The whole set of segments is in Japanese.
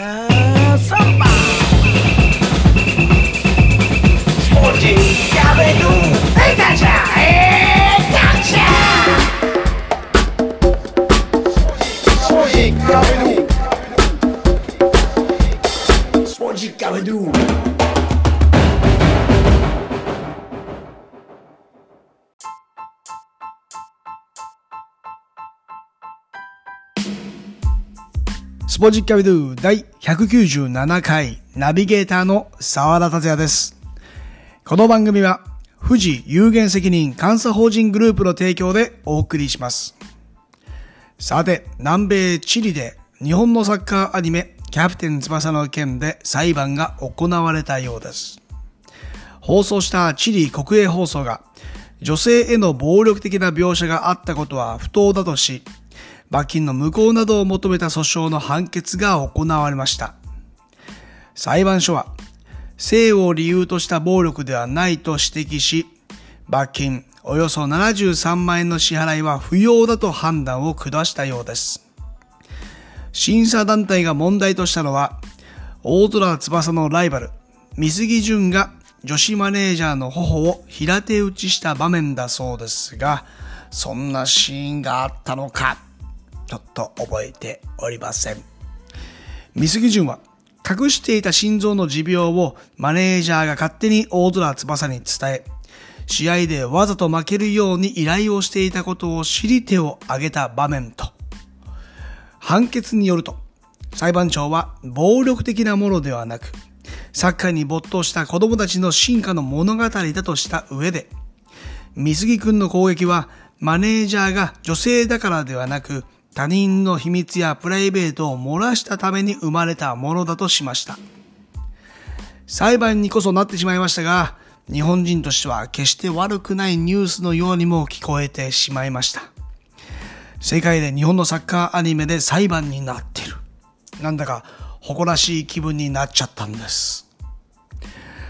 Have somebody. ポジッキャビドゥ第197回ナビゲーターの沢田達也です。この番組は富士有限責任監査法人グループの提供でお送りします。さて、南米チリで日本のサッカーアニメキャプテン翼の件で裁判が行われたようです。放送したチリ国営放送が女性への暴力的な描写があったことは不当だとし、罰金の無効などを求めた訴訟の判決が行われました。裁判所は、性を理由とした暴力ではないと指摘し、罰金およそ73万円の支払いは不要だと判断を下したようです。審査団体が問題としたのは、大空翼のライバル、水木淳が女子マネージャーの頬を平手打ちした場面だそうですが、そんなシーンがあったのか、ちょっと覚えておりません。水木淳は隠していた心臓の持病をマネージャーが勝手に大空翼に伝え、試合でわざと負けるように依頼をしていたことを知り手を挙げた場面と、判決によると、裁判長は暴力的なものではなく、サッカーに没頭した子供たちの進化の物語だとした上で、水木くんの攻撃はマネージャーが女性だからではなく、他人の秘密やプライベートを漏らしたために生まれたものだとしました。裁判にこそなってしまいましたが、日本人としては決して悪くないニュースのようにも聞こえてしまいました。世界で日本のサッカーアニメで裁判になってる。なんだか誇らしい気分になっちゃったんです。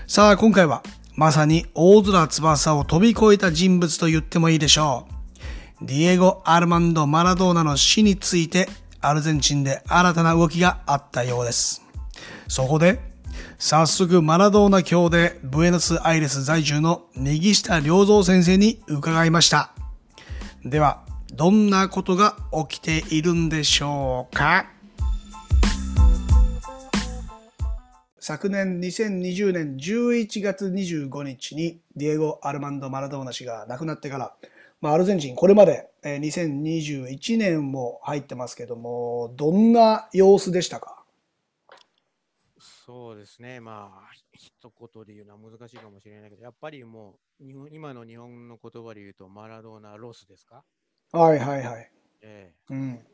さあ今回はまさに大空翼を飛び越えた人物と言ってもいいでしょう。ディエゴ・アルマンド・マラドーナの死についてアルゼンチンで新たな動きがあったようです。そこで早速マラドーナ教でブエノスアイレス在住の右下良三先生に伺いました。では、どんなことが起きているんでしょうか？昨年2020年11月25日にディエゴ・アルマンド・マラドーナ氏が亡くなってから、まあ、アルゼンチンこれまでえー2021年も入ってますけどもどんな様子でしたか？そうですね、まあ、ひ一言で言うのは難しいかもしれないけど、やっぱりもう、日本今の日本の言葉で言うと、マラドーナロスですか、はいはいはい。えうん。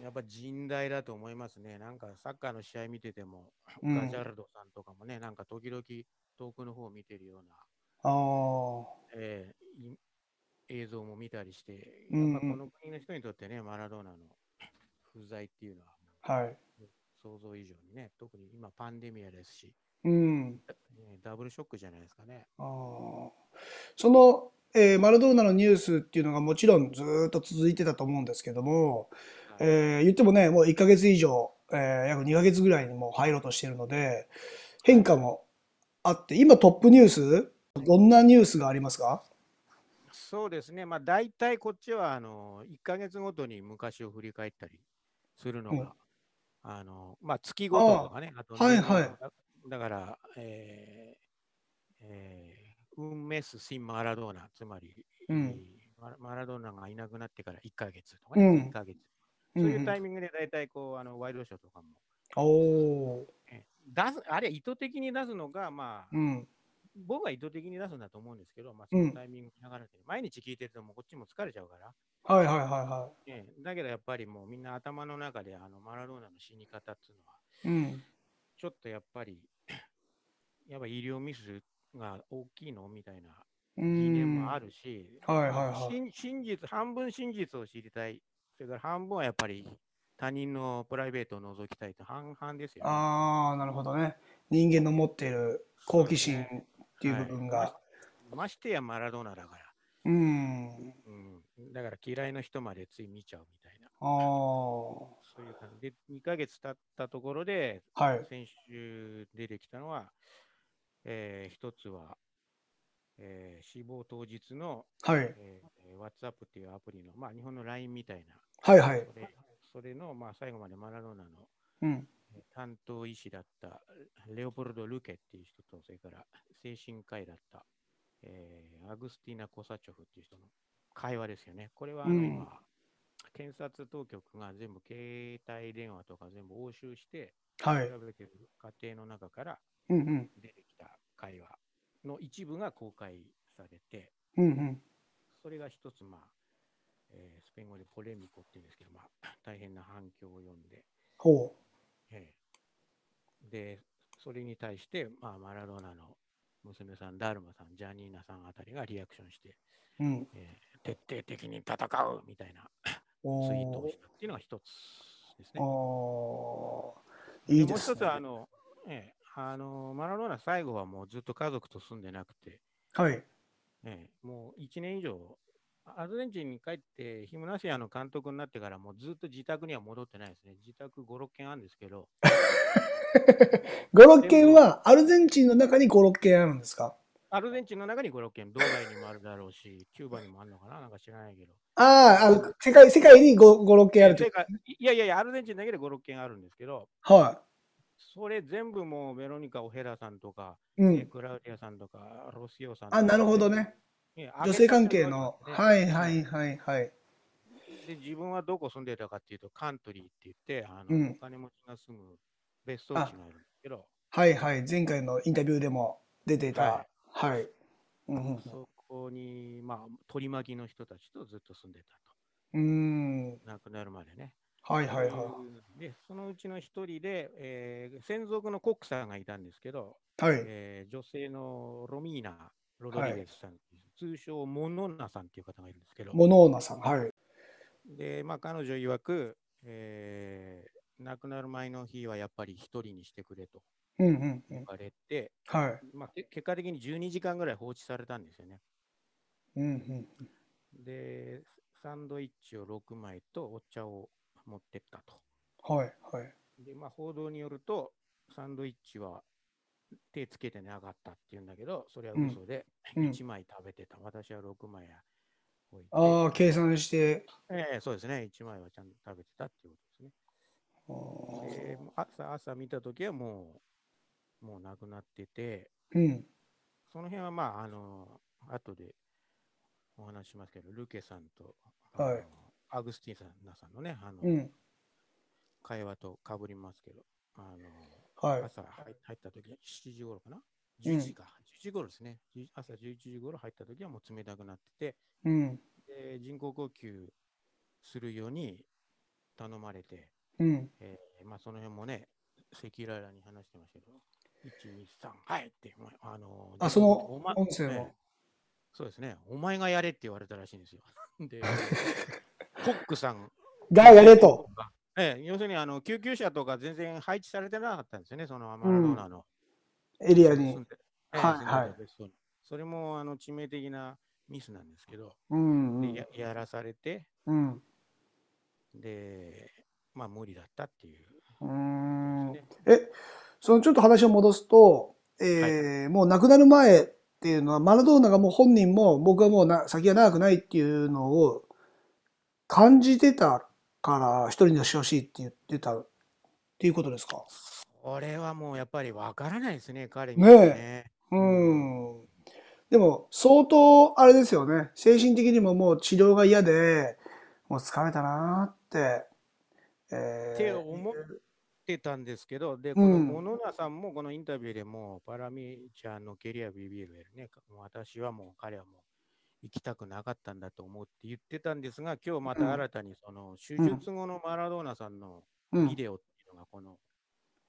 えやっぱ甚大だと思いますね。なんかサッカーの試合見てても、うんガジャルドさんとかもね、なんか時々遠くの方を見てるような、ああ。ええい映像も見たりして、うんうんやっぱこの国の人にとってね、マラドーナの不在っていうのは、はい。想像以上にね、特に今パンデミアですし、うん。ねダブルショックじゃないですかね。あーその、えーマラドーナのニュースっていうのがもちろんずーっと続いてたと思うんですけども、はいえー言ってもね、もう1ヶ月以上、えー約2ヶ月ぐらいにもう入ろうとしているので、変化もあって、今トップニュース、どんなニュースがありますか？そうですね、まあ大体こっちはあの1ヶ月ごとに昔を振り返ったりするのが、うん。あのまあ月ごととかね、あとはいはい。だだから、えーえー、ウンメス・シン・マラドーナ、つまり、うん。えーマラドーナがいなくなってから1ヶ月とかね、うん。2ヶ月。うんそういうタイミングで大体こう、あのワイドショーとかも、お出す、あれ意図的に出すのが、まあ、うん。僕は意図的に出すんだと思うんですけど、まあ、うんそのタイミングに流れて、毎日聞いてるともうこっちも疲れちゃうから、はいはいはいはええだけどやっぱりもうみんな頭の中であのマラドーナの死に方っていうのは、い。うん。ちょっとやっぱり、やっぱ医療ミスが大きいのみたいなう疑念ん。もあるし、はいはいはい真真実、半分真実を知りたい、それから半分はやっぱり他人のプライベートを覗きたいと半々ですよね。ああ、なるほどね。人間の持っている好奇心っていう部分が。はいましてやマラドーナだから、うん。うん、だから嫌いな人までつい見ちゃうみたいな、ああ。そういう感で、2ヶ月経ったところで、はい。先週出てきたのは、えー一つは、えー死亡当日の、はい。えー WhatsApp っていうアプリの、まあ、日本の LINE みたいな、はいはい。それそれの、まあ、最後までマラドーナのうん。えー担当医師だったレオポルド・ルケっていう人と、それから精神科医だった、えーアグスティナ・コサチョフっていう人の会話ですよね。これはあのうん今、検察当局が全部携帯電話とか全部押収して、はい。調べてる過程の中から。出てきた会話の一部が公開されて、うんうん。それが一つ、まあ、えースペイン語でポレミコっていうんですけど、まあ、大変な反響を呼んで、ほええで、それに対して、まあ、マラドーナの娘さん、ダルマさん、ジャニーナさんあたりがリアクションして、う。うん。えー徹底的に戦うみたいなおツイートをーしたっていうのが一つですね。いいですね。もう一つは、あの、ええあのマラドーナ最後はもうずっと家族と住んでなくて、はい。ええもう1年以上、アルゼンチンに帰って、ヒムナシアの監督になってから、もうずっと自宅には戻ってないですね。自宅5、6軒あるんですけど、5、6件はアルゼンチンの中に5、6件あるんですか？アルゼンチンの中に5、6軒、ドバイにもあるだろうし、キューバにもあるのかな？なんか知らないけど。ああ、あの世界、世界に5、5 6件あるとて。かいやいやいや、アルゼンチンだけで5、6軒あるんですけど、はそれ全部もうベロニカ・オヘラさんとか、い。うえん。クラウディアさんとか、ロシオさんとかあ、なるほどね。ね女性関係の。ねはいはいはいはい。で、自分はどこ住んでたかっていうと、カントリーって言って、あのうんお金持ちが住む別荘地があるんですけど、はいはい。前回のインタビューでも出ていたは。はい。うんうんそこに、まあ、取り巻きの人たちとずっと住んでたと。うん。亡くなるまでね。はいはいはで、そのうちの一人で、えー専属のコックさんがいたんですけど、い。はい。えー女性のロミーナ・ロドリゲスさん、通称モノナさんっていう方がいるんですけど、モノーナさん。はい。で、まあ、彼女曰く、えー亡くなる前の日はやっぱり一人にしてくれとうんうんうん言。われて、はい。まあ、け結果的に12時間ぐらい放置されたんですよね。うんうん。で、サンドイッチを6枚とお茶を持ってったと。はいはい。で、まあ、報道によると、サンドイッチは手つけてなかったっていうんだけど、それは嘘で、うん1枚食べてた。私は6枚や。ああ、計算して。ええそうですね。1枚はちゃんと食べてたっていうことですね。あーで朝、朝見たときはもう、もう亡くなってて、うん。その辺はまあ、あの、後でお話ししますけど、ルケさんと、はいアグスティンさんさんのね、あの、うん。会話とかぶりますけど、あの、はい。朝入入った時は7時頃かな？うん ?11 時か。11時頃ですね。10朝11時頃入った時はもう冷たくなってて、うん。で人工呼吸するように頼まれて、うん。えーまあ、その辺もね、赤裸々に話してましたけど、1、2、3、はいって、まああのあその音声も？ええそうですね、お前がやれって言われたらしいんですよ。で、コックさんがやれと。ええ、要するにあの救急車とか全然配置されてなかったんですよね、そのアマラドーナの。エリアに。はいそれもあの致命的なミスなんですけど、うんうん。でややらされて、うん。で、まあ無理だったっていう。うーん。ね。え、そのちょっと話を戻すと、えーもう亡くなる前っていうのは、マラドーナがもう本人も僕はもうな先が長くないっていうのを感じてたから一人にしてほしいって言ってたっていうことですか？これはもうやっぱりわからないですね、彼にはね。うん。でも相当あれですよね。精神的にももう治療が嫌で、もう疲れたなーって。えーって思ってたんですけど、で、うんこのモノナさんもこのインタビューでも、パラミちゃんのケリアビビるね、もう私はもう彼はもう行きたくなかったんだと思って言ってたんですが、今日また新たにその手術後のマラドーナさんのうんビデオっていうのがこの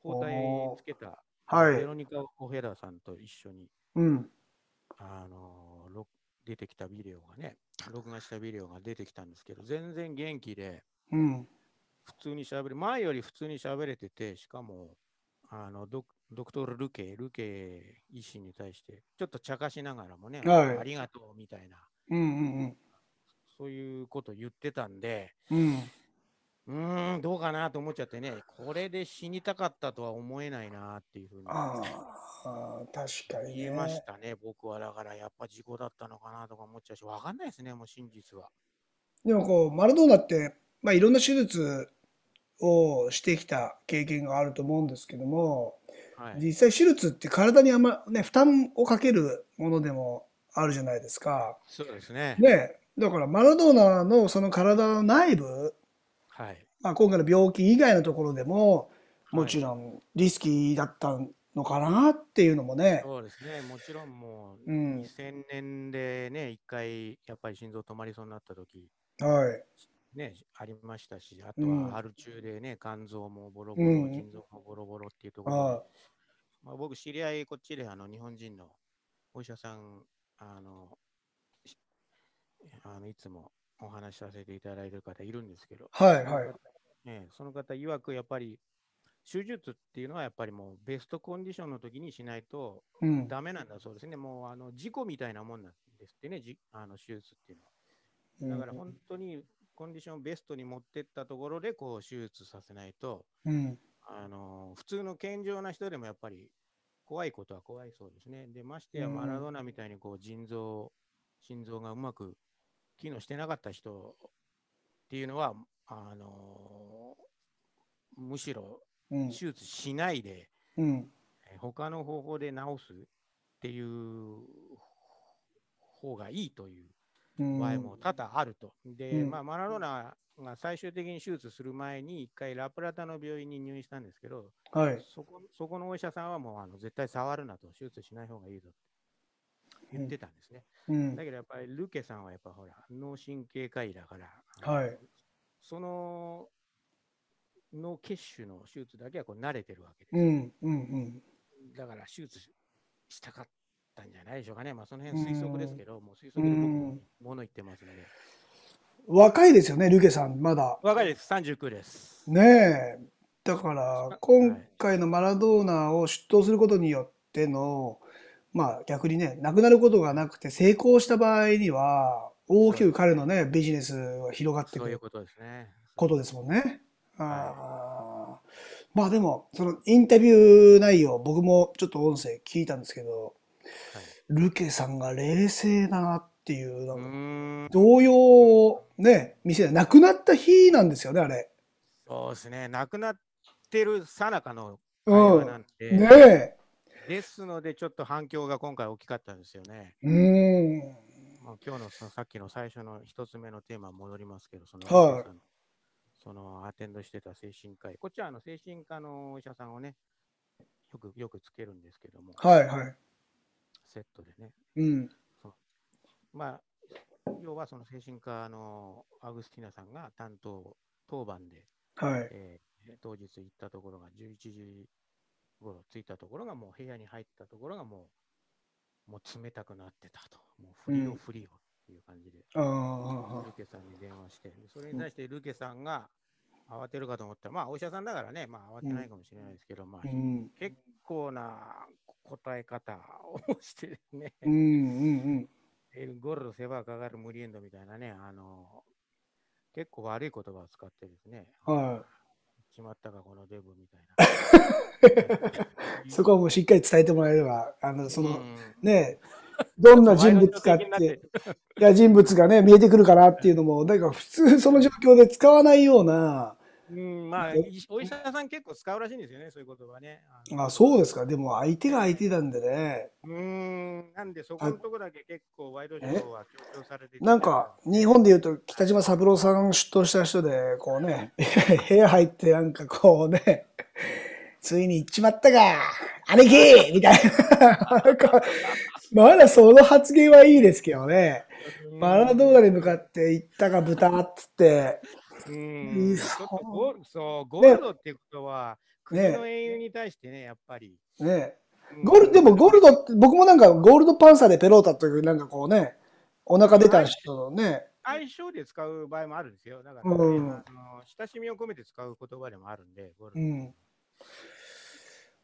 包帯つけたはいベロニカ・オヘラさんと一緒にうん。あの録出てきたビデオがね、録画したビデオが出てきたんですけど、全然元気で、うん。普通に喋れ、前より普通に喋れてて、しかも、あのドクドクトル・ルケ、ルケ医師に対して、ちょっと茶化しながらもね、はいありがとうみたいな、うんうんそういうこと言ってたんで、うん。うん、どうかなと思っちゃってね、これで死にたかったとは思えないなっていうふうにああ、確かに、ね。言えましたね、僕は。だからやっぱ事故だったのかなとか思っちゃうし、わかんないですね、もう真実は。でもこう、マラドーナって、まあ、いろんな手術をしてきた経験があると思うんですけども、はい。実際手術って体にあんまね、負担をかけるものでもあるじゃないですか。そうですね。ね、だからマラドーナのその体の内部、はい。まあ、今回の病気以外のところでも、もちん。ろんリスキーだったのかなっていうのもね。そうですね、もちろんもう、うん。2000年でね、一回、やっぱり心臓止まりそうになった時はい。ね、ありましたし、あとうんはアル中でね、肝臓もボロうボロ、ん。腎臓もボロボロっていうところまあ、僕、知り合い、こっちであの日本人のお医者さん、あの、しあのいつもお話しさせていただいている方いるんですけど、はい、そのはい。方、ね、その方曰く、やっぱり手術っていうのはやっぱりもうベストコンディションの時にしないとうん。ダメなんだそうですね。もうあの事故みたいなもんなんですってね、じあの手術っていうのは。うんだから本当にコンディションをベストに持ってったところでこう手術させないと、うん。あの普通の健常な人でもやっぱり怖いことは怖いそうですね。で、ましてやうんマラドーナみたいにこう腎臓、心臓がうまく機能してなかった人っていうのは、あのむしろうん手。術しないで、うん。えー他の方法で治すっていう方がいいといううん場合も多々あると。で、うんまあ、マラドーナが最終的に手術する前に、一回ラプラタの病院に入院したんですけど、はい。そこそこのお医者さんはもうあの絶対触るなと、手術しない方がいいぞって言ってたんですね。うんだ。けどやっぱりルケさんはやっぱほら、脳神経科医だから、はい。その脳血腫の手術だけはこう慣れてるわけですよ。うん。うん。うん。だから手術したかったんじゃないでしょうかね。まあその辺推測ですけど、もう推測で僕も物言ってますので。若いですよね、ルケさん、まだ。若いです、39です。ねえ。だから、今回のマラドーナを出頭することによっての、まあ逆にね、亡くなることがなくて成功した場合には、大きく彼のね、ビジネスが広がってくるそういうことですね。ことですもんね。まあでも、そのインタビュー内容、僕もちょっと音声聞いたんですけど、はいルケさんが冷静だなっていう、なうん動揺をね、見せない。亡くなった日なんですよね、あれ。そうですね。亡くなってるさなかのう会話ん。なんで、ねえ。ですので、ちょっと反響が今回大きかったんですよね。うーん。まあ、今日のそのさっきの最初の一つ目のテーマに戻りますけど、その、はいそのそのアテンドしてた精神科医、こっちはあの精神科のお医者さんをね、よくよくつけるんですけども、はいはい。セットでね。うん。まあ、要はその精神科のアグスティナさんが担当、当番で、はい。えー当日行ったところが11時頃着いたところがもう部屋に入ったところがもうもう冷たくなってたと。もうフリオうんフリオっていう感じで、ああルケさんに電話して、でそれに対してルケさんが慌てるかと思ったら、まあお医者さんだからね、まあ慌てないかもしれないですけど、まあうん。結構な答え方を してですね、うんうんエルゴルドセバーかかるムリエンドみたいなね、あの結構悪い言葉を使ってですね、うん。はしまったかこのデブみたいな。い。そこはもうしっかり伝えてもらえれば、あの、その、うんね、どんな人物かって、いや人物がね、見えてくるかなっていうのも、だから普通その状況で使わないような、うん、まあ、お医者さん結構使うらしいんですよね、そういう言葉ね。あのあ、そうですか。でも相手が相手なんでね。うーん、なんでそこのとこだけ結構ワイドショーは強調されててなんか、日本で言うと、北島三郎さん出頭した人で、こうね、部屋入ってなんかこうね、ついに行っちまったか、兄貴みたいな。なんか、まだその発言はいいですけどね。うんマラドーナに向かって行ったか豚っつって、うん、ゴールそう、ゴールドってことは、国ねの英雄に対してね、やっぱり。ね。うんゴール、でもゴールドって、僕もなんかゴールドパンサーでペロータという、なんかこうね、お腹出た人のね、相性で使う場合もあるんですよ。だから、ねうんあの親しみを込めて使う言葉でもあるんで、ゴールド。うん。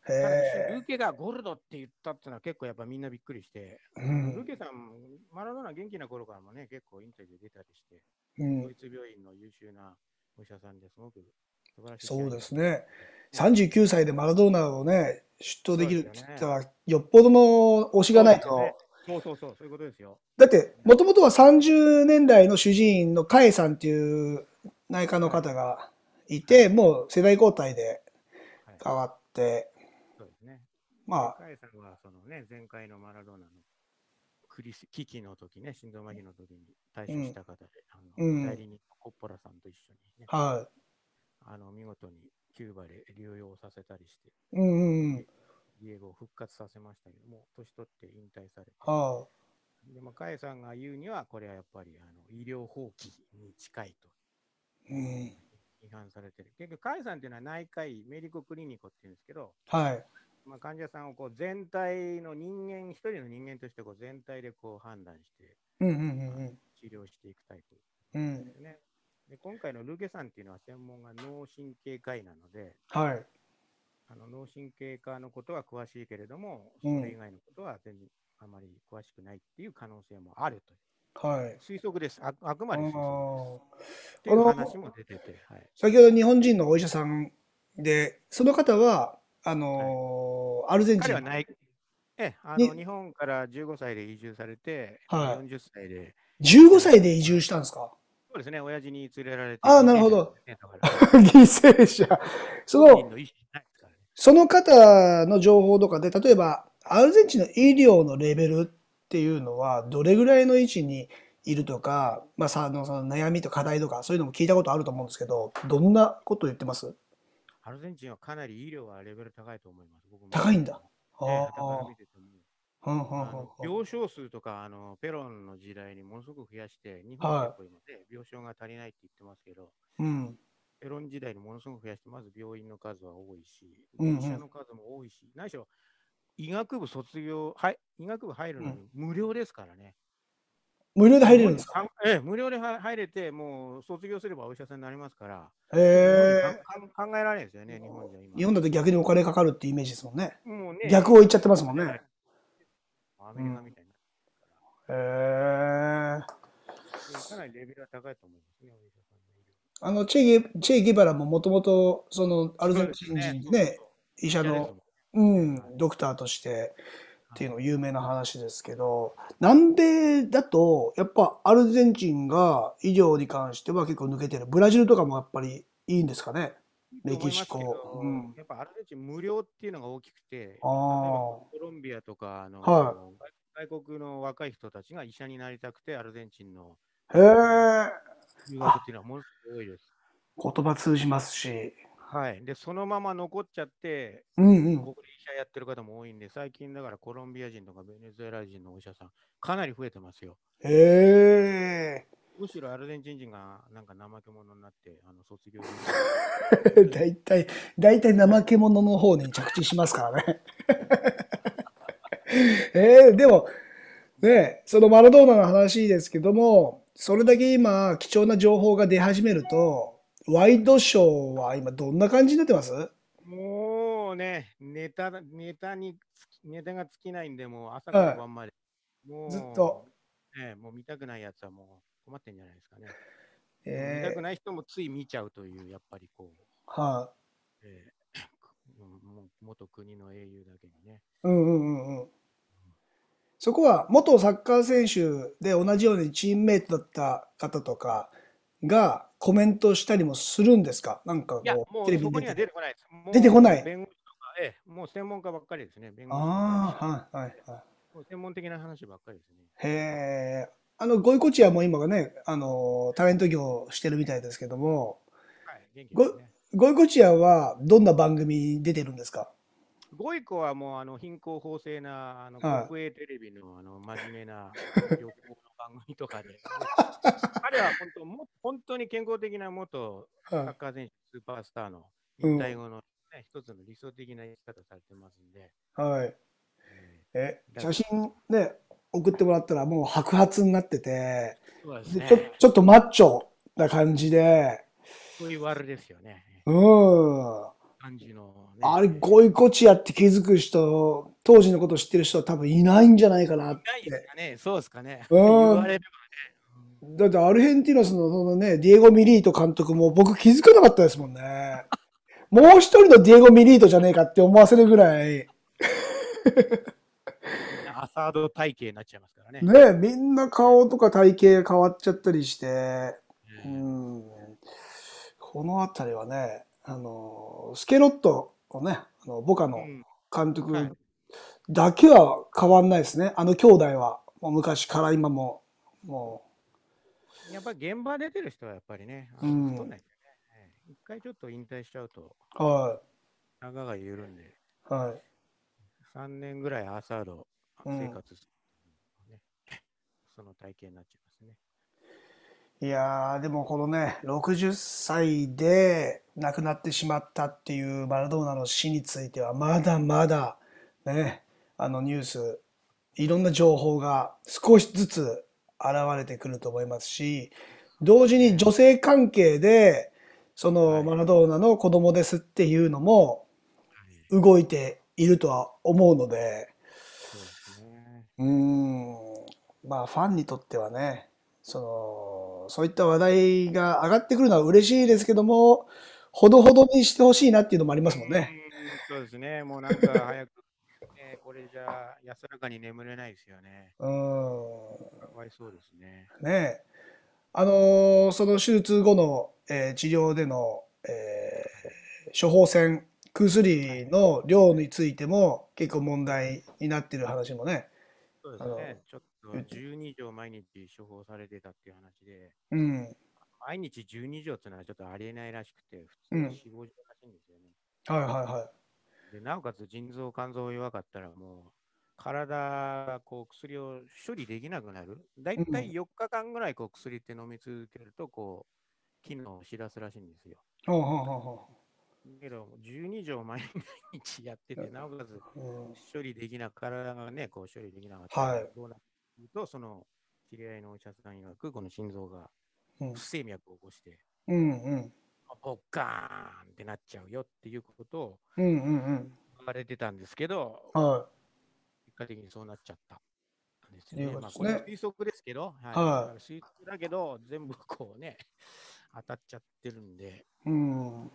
ルケがゴールドって言ったっていうのは結構やっぱみんなびっくりして、うんルケさん、マラドーナ元気な頃からもね、結構インタビュー出たりして、うんドイツ病院の優秀なお医者さんですごく素晴らしい。そうです。ね。39歳でマラドーナをね、出頭できるって言ったら、よっぽどの推しがないと。そうそうそう、そういうことですよ。だって、もともとは30年代の主治医のカエさんっていう内科の方がいて、もう世代交代ではい、変わって、そうですね。まあ、カエさんは、そのね、前回のマラドーナのクリス危機の時ね、心臓麻痺の時に対処した方で、あうんの代理人のコッポラさんと一緒にね、はあの見事にキューバで療養させたりして、い。うんエゴを復活させましたけども、年取って引退されて、はでも、カエさんが言うには、これはやっぱりあの医療放棄に近いとい。うん。批判されてる。結局、カエさんっていうのは内科医、メディコクリニコっていうんですけど、はい。まあ、患者さんをこう全体の人間、一人の人間としてこう全体でこう判断してうんうんうん治療していくタイプうん。うん。ですね。で今回のルゲさんっていうのは専門が脳神経科医なので、はい。あの脳神経科のことは詳しいけれども、うんそれ以外のことは全然あまり詳しくないっていう可能性もあるとはい。いう推測です。ああくまで推測あです。っていう話も出てて、はい、先ほど日本人のお医者さんで、その方は、あのーアルゼンチン。彼はない、ええあにの日本から15歳で移住されて、はい40歳で、15歳で移住したんですか？そうですね、親父に連れられて。ああなるほどね。だから 犠牲者。その本人、の意思ないですからね。その方の情報とかで、例えば、アルゼンチンの医療のレベルっていうのは、どれぐらいの位置にいるとか、まあ、さあのその悩みと課題とか、そういうのも聞いたことあると思うんですけど、どんなこと言ってます？アルゼンチンはかなり医療はレベル高いと思います。僕も高いんだ。あえから見ててもー。うんうんうんあの病床数とかあのペロンの時代にものすごく増やして、日本は今ね、病床が足りないって言ってますけど、うん。ペロン時代にものすごく増やして、まず病院の数は多いし、うんうん医者の数も多いし、何しろ医学部卒業、はい、医学部入るのに無料ですからね。無料で入れるんですか？かええ、無料では入れて、もう卒業すればお医者さんになりますから、へえ。かん考えられないですよね、日本じゃ今。日本だと逆にお金かかるってイメージですもんね。もうね逆を言っちゃってますもんね。アメリカみたいな。へえ。かなりレベルは高いと思いますね、お医者さんの医療あの、チェゲ、チェゲバラももともと、その、アルゼンチン人でね、医者の、うん、ドクターとしてっていうの有名な話ですけど、南米だと、やっぱアルゼンチンが医療に関しては結構抜けてる。ブラジルとかもやっぱりいいんですかね？メキシコうんやっぱアルゼンチン無料っていうのが大きくて、あーコロンビアとかあの、は外外国の若い人たちが医者になりたくて、アルゼンチンのへえ。留学っていうのはものすごいです。言葉通じますし。はい。で、そのまま残っちゃって、うんうん。医者やってる方も多いんで、最近だからコロンビア人とかベネズエラ人のお医者さん、かなり増えてますよ。へえ。むしろアルゼンチン人がなんか怠け者になって、あの卒業 大体、大体怠け者の方に着地しますからね。えー、でも、ね、そのマラドーナの話ですけども、それだけ今、貴重な情報が出始めると、ワイドショーは今どんな感じになってます？もうね、ネタだ、ネタに、ネタが尽きないんで、もう朝から晩まで。もうずっと。ね、もう見たくないやつはもう困ってんじゃないですかね。見えー、たくない人もつい見ちゃうという、やっぱりこう、はえー 元国の英雄だけにね。い、うんうんうんうん。そこは元サッカー選手で同じようにチームメイトだった方とかがコメントしたりもするんですか？なんかこう、テレビに出て。こない出てこない弁護士ええ、もう専門家ばっかりですね。弁護士ああ、はいはいはい。もう専門的な話ばっかりですね。へえ。あの、ゴイコチアも今がね、あの、タレント業してるみたいですけども、はい、元気ですね。ゴイコチアはどんな番組に出てるんですか？ゴイコはもうあの貧困法制なあのはい国営テレビのあの真面目な旅行の番組とかで、彼は本当も本当に健康的な元サはッカー選手、スーパースターのうん引退後の、ね一つの理想的な生き方されてますんで、い。はい。ええ、写真ね、送ってもらったらもう白髪になってて、ねでちょちょっとマッチョな感じで、そういう悪ですよね。うん。感じの、ね。あれ、ゴイコチアって気づく人、当時のこと知ってる人は多分いないんじゃないかなっないですて。かね、そうですかね。うん。だってアルヘンティノスのそのね、ディエゴ・ミリート監督も僕気づかなかったですもんね。もう一人のディエゴ・ミリートじゃねえかって思わせるぐらい、アサード体型になっちゃいますからね。ね、みんな顔とか体型変わっちゃったりして、ううん。ん、このあたりはね、あの、スケロットのね、あのボカのうん。監はい。督だけは変わんないですね。あの兄弟は。もう昔から今も、もやっぱり現場出てる人はやっぱりね、あうん。の太んないで一回ちょっと引退しちゃうと、う、は長が緩んで、い、はい。3年ぐらいアーサードうん生活する、ねその体型になっちゃいますね。いやー、でもこのね、60歳で亡くなってしまったっていうマラドーナの死については、まだまだね、あのニュース、いろんな情報が少しずつ現れてくると思いますし、同時に女性関係で、そはいのマラドーナの子供ですっていうのも動いているとは思うので、そうーん、まあファンにとってはね、その、そういった話題が上がってくるのは嬉しいですけども、ほどほどにしてほしいなっていうのもありますもんね。うんそうですね。もうなんか早く、ね、これじゃ安らかに眠れないですよね。うーかわいそうですね。ん。ねえ。あのーその手術後の、えー治療での、えー処方箋、薬の量についても結構問題になっている話もね。そうですね。ちょっと言って12錠毎日処方されてたっていう話で、うん。毎日12錠っていうのはちょっとありえないらしくて、普通うんに4、5錠らしいんですよね。はいはいはい。でなおかつ腎臓、肝臓弱かったらもう体がこう薬を処理できなくなる。だいたい4日間ぐらいこう薬って飲み続けるとこう機能を知らすらしいんですよ。ほうほうほうほけど12錠毎日やってて、なおかつ処理できなく体がね、こう処理できなかったらはいどうなると、その知り合いのお医者さん曰く、この心臓がうん不整脈を起こして、うんうん。ボッカーンってなっちゃうよっていうことをうんうんうん。言われてたんですけど、は結果的にそうなっちゃったんですね。まあ、これは推測ですけど、はいはい推測だけど、全部こうね、当たっちゃってるんで、い。うん。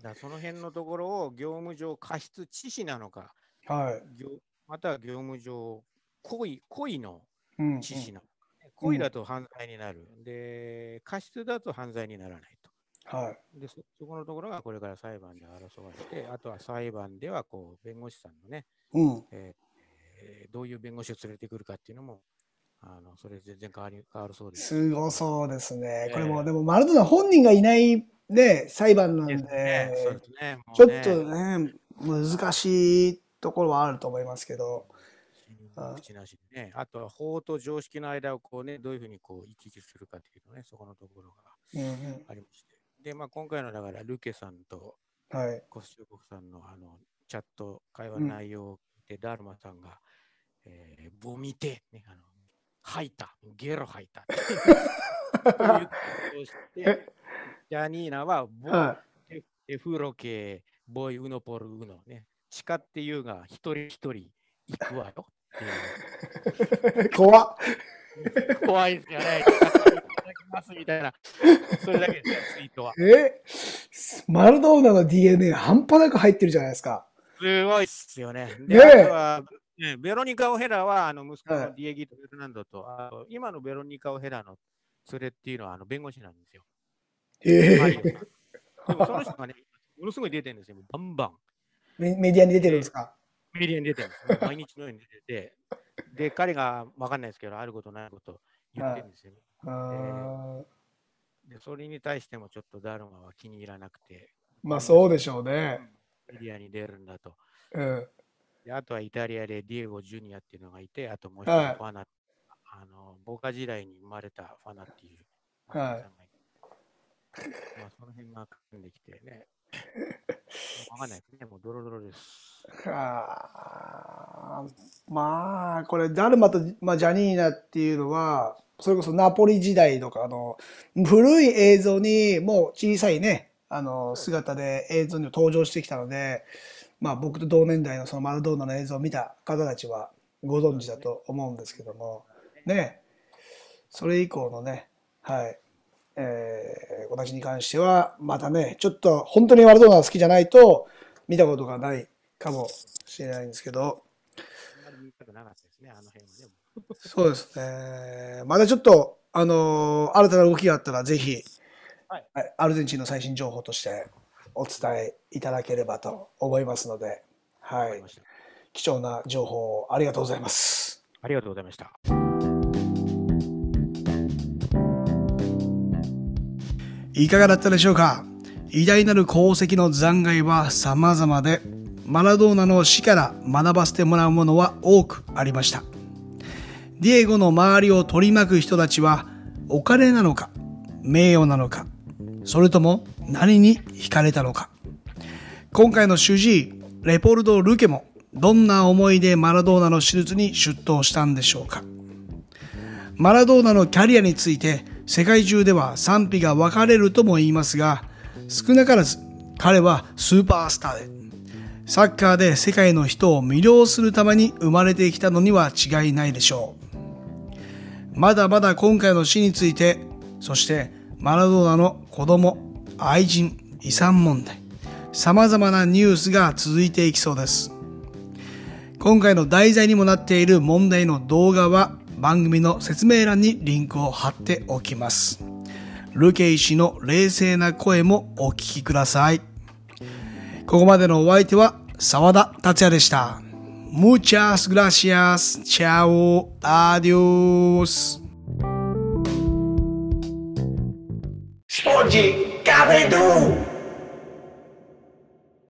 だその辺のところを業務上過失致死なのか、はい。業または業務上故意故意のうんうん致死なのか、ね故意だと犯罪になる。で、過失だと犯罪にならないと。はい。でそ、そこのところがこれから裁判で争われて、あとは裁判ではこう弁護士さんのね、うん。えーえーどういう弁護士を連れてくるかっていうのも、あのそれ全然変わり変わるそうです。すごそうですね。これも、ええでも、マラドーナ本人がいないね、裁判なんでちょっねとね、難しいところはあると思いますけど。あ口なしでね。あとは法と常識の間をこうね、どういうふうにこう行き来するかっていうのね、そこのところがうんうん。ありまして。で、まあ今回のだから、ルケさんとはい。コスチュコフさんのあのチャット、会話内容を聞いて、ダルマさんが、えー、ボミテ、ね、あの吐いた、ゲロ吐いた ジャニーナはボ、はエエフロケ、ボイ、ウノポル、ウノね、誓って言うが、一人一人行くわよ。怖っ。怖いですよね。いただきますみたいな。それだけですよ、ツイートは。え？マラドーナの DNA 半端なく入ってるじゃないですか。すごいっすよね。ねは、ね、ベロニカ・オヘラは、あの息子はいのディエギート・フェルナンドと、あと今のベロニカ・オヘラの連れっていうのはあの弁護士なんですよ。えマリオえでもその人がね、ものすごい出てるんですよ。バンバン。メメディアに出てるんですか？メディアに出てるんですよ。毎日のように出てて。で、彼がわかんないですけど、あることないこと言ってるんですよね。うーんで、それに対してもちょっとダルマは気に入らなくて、まあそうでしょうね。メディアに出るんだと。うん。であとはイタリアでディエゴ・ジュニアっていうのがいて、あともう一人はいファナ、あの、ボカ時代に生まれたファナっていう、はいまあ、その辺が組んできてね。わかんないですね。もうドロドロです。あーまあ、これ、ダルマと、まあ、ジャニーナっていうのは、それこそナポリ時代とか、あの、古い映像に、もう小さいね、あの、姿で映像に登場してきたので、まあ、僕と同年代のそのマラドーナの映像を見た方たちはご存知だと思うんですけども、ね、それ以降のね、はい。えー、私に関しては、またね、ちょっと本当にマラドーナが好きじゃないと見たことがないかもしれないんですけど。そうですね。またちょっと、あのー新たな動きがあったら、ぜひ、はいアルゼンチンの最新情報としてお伝えいただければと思いますので、はい貴重な情報をありがとうございます。ありがとうございました。いかがだったでしょうか？偉大なる功績の残骸は様々で、マラドーナの死から学ばせてもらうものは多くありました。ディエゴの周りを取り巻く人たちは、お金なのか、名誉なのか、それとも何に惹かれたのか。今回の主治医、レポルド・ルケも、どんな思いでマラドーナの手術に出頭したんでしょうか。マラドーナのキャリアについて世界中では賛否が分かれるとも言いますが、少なからず彼はスーパースターで、サッカーで世界の人を魅了するために生まれてきたのには違いないでしょう。まだまだ今回の死について、そしてマラドーナの子供、愛人、遺産問題、様々なニュースが続いていきそうです。今回の題材にもなっている問題の動画は番組の説明欄にリンクを貼っておきます。ルケイ氏の冷静な声もお聞きください。ここまでのお相手は沢田達也でした。Muchas gracias. Chao. Adios. Explode Scooby-Doo!